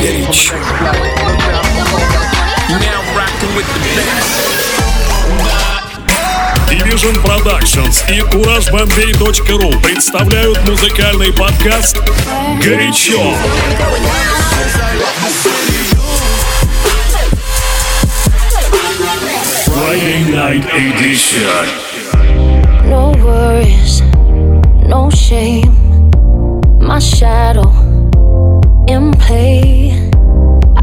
Горячо. Division Productions и CourageBombay.ru представляют музыкальный подкаст «Горячо». Friday Night Edition. No worries, shame. My shadow in play.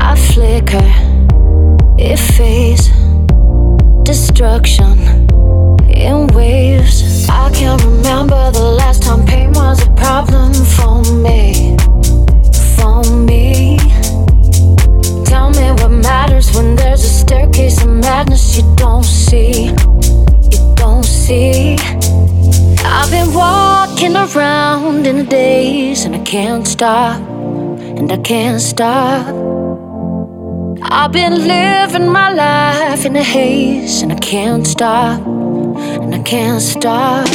I flicker, it fades. Destruction in waves. I can't remember the last time pain was a problem for me. For me. Tell me what matters when there's a staircase of madness you don't see. You don't see. I've been walking around in a daze and I can't stop. And I can't stop. I've been living my life in a haze and I can't stop. And I can't stop.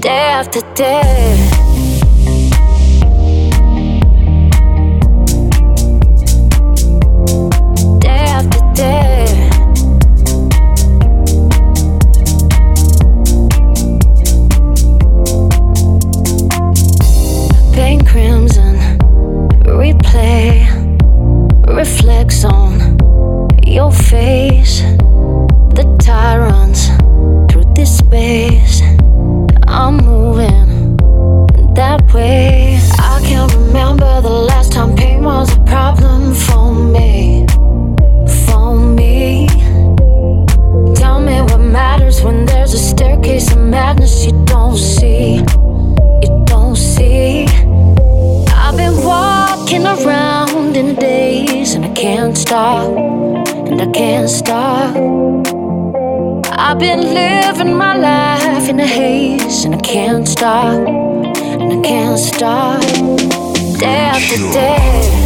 Day after. Day stop. And I can't stop. Day after day.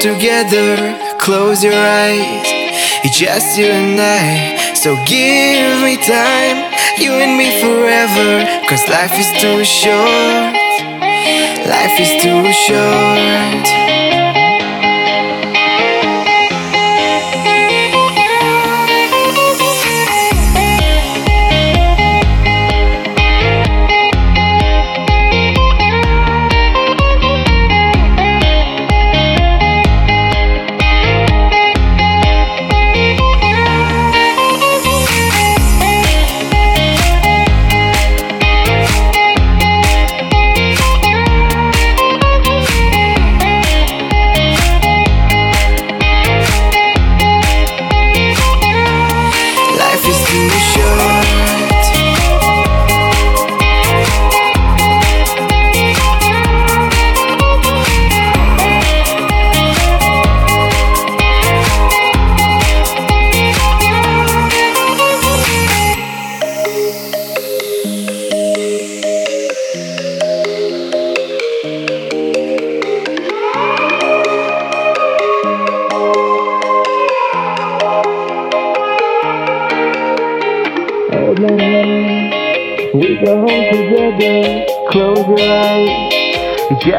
Together, close your eyes. It's just you and I. So give me time, you and me forever. Cause life is too short. Life is too short.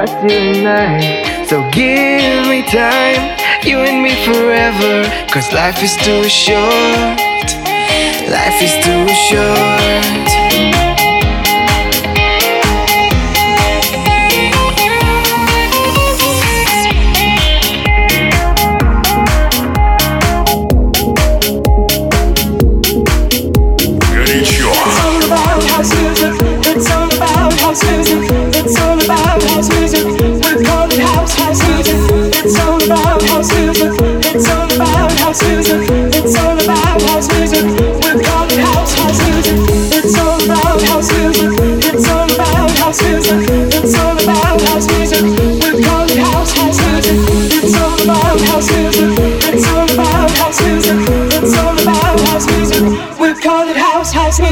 You and So give me time, you and me forever. Cause life is too short. Life is too short.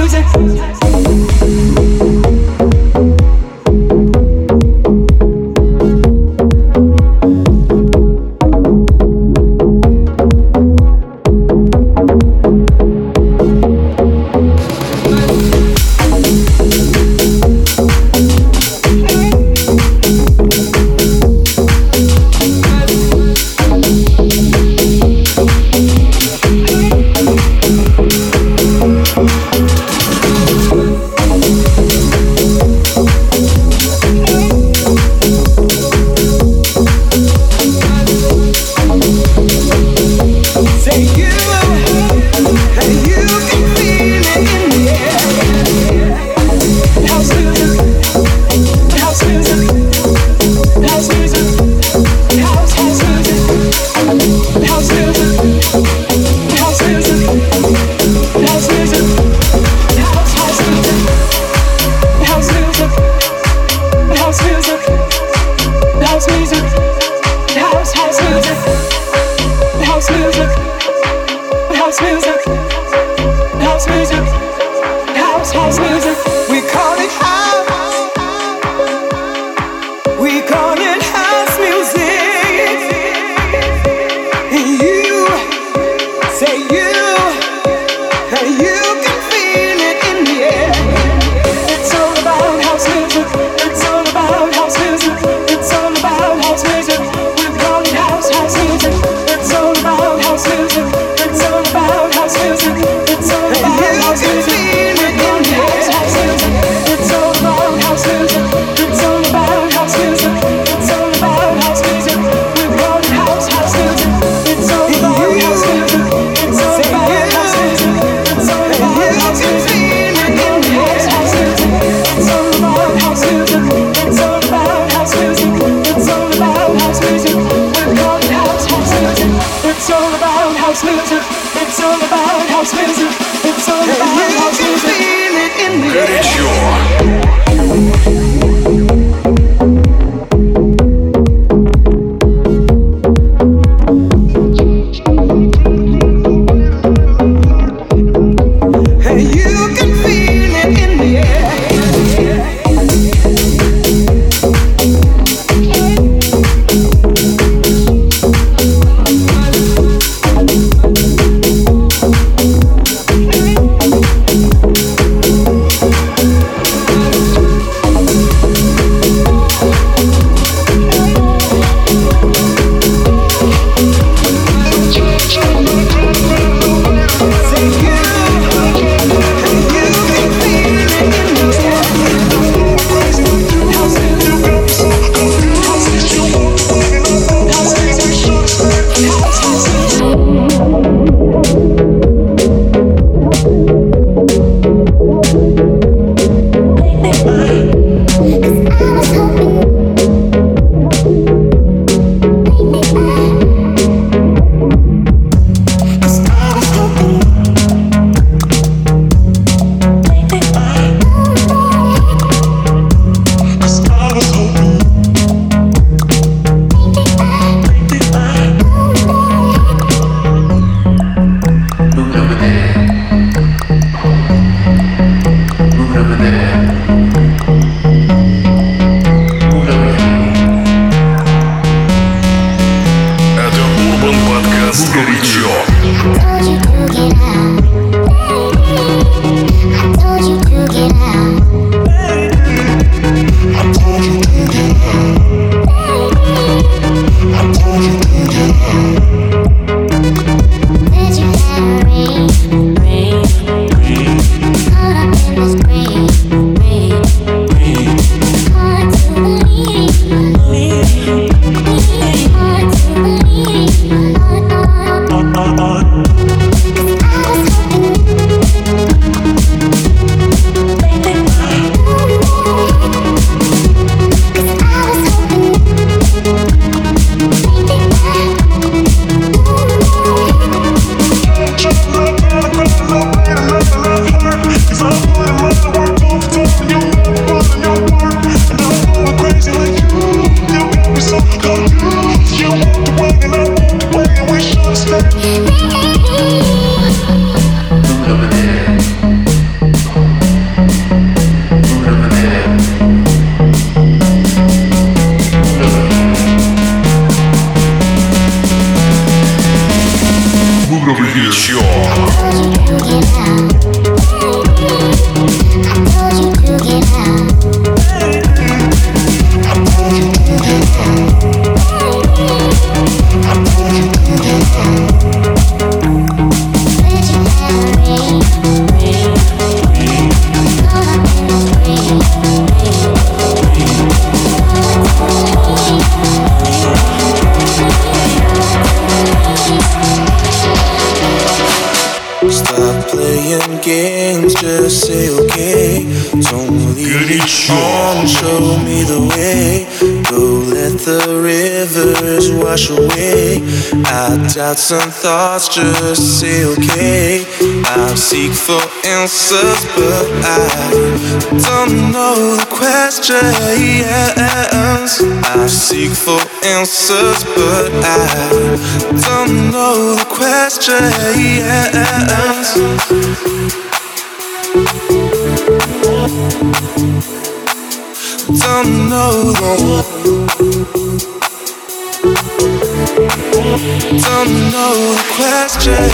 music. Rivers wash away. I doubts and thoughts just say okay. I seek for answers, but I don't know the questions. I seek for answers, but I don't know the questions. Don't know Don't know the questions.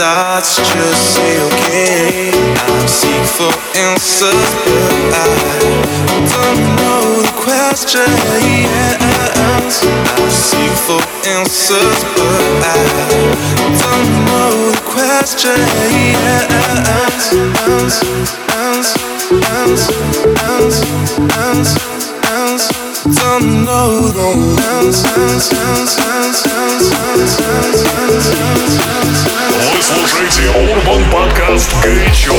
thoughts just say okay. I seek for answers, but I don't know the question yet. I seek for answers, but I don't know the question yet. Don't know the ounce. Вы слушаете Урбан Podcast «Горячо».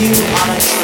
you are.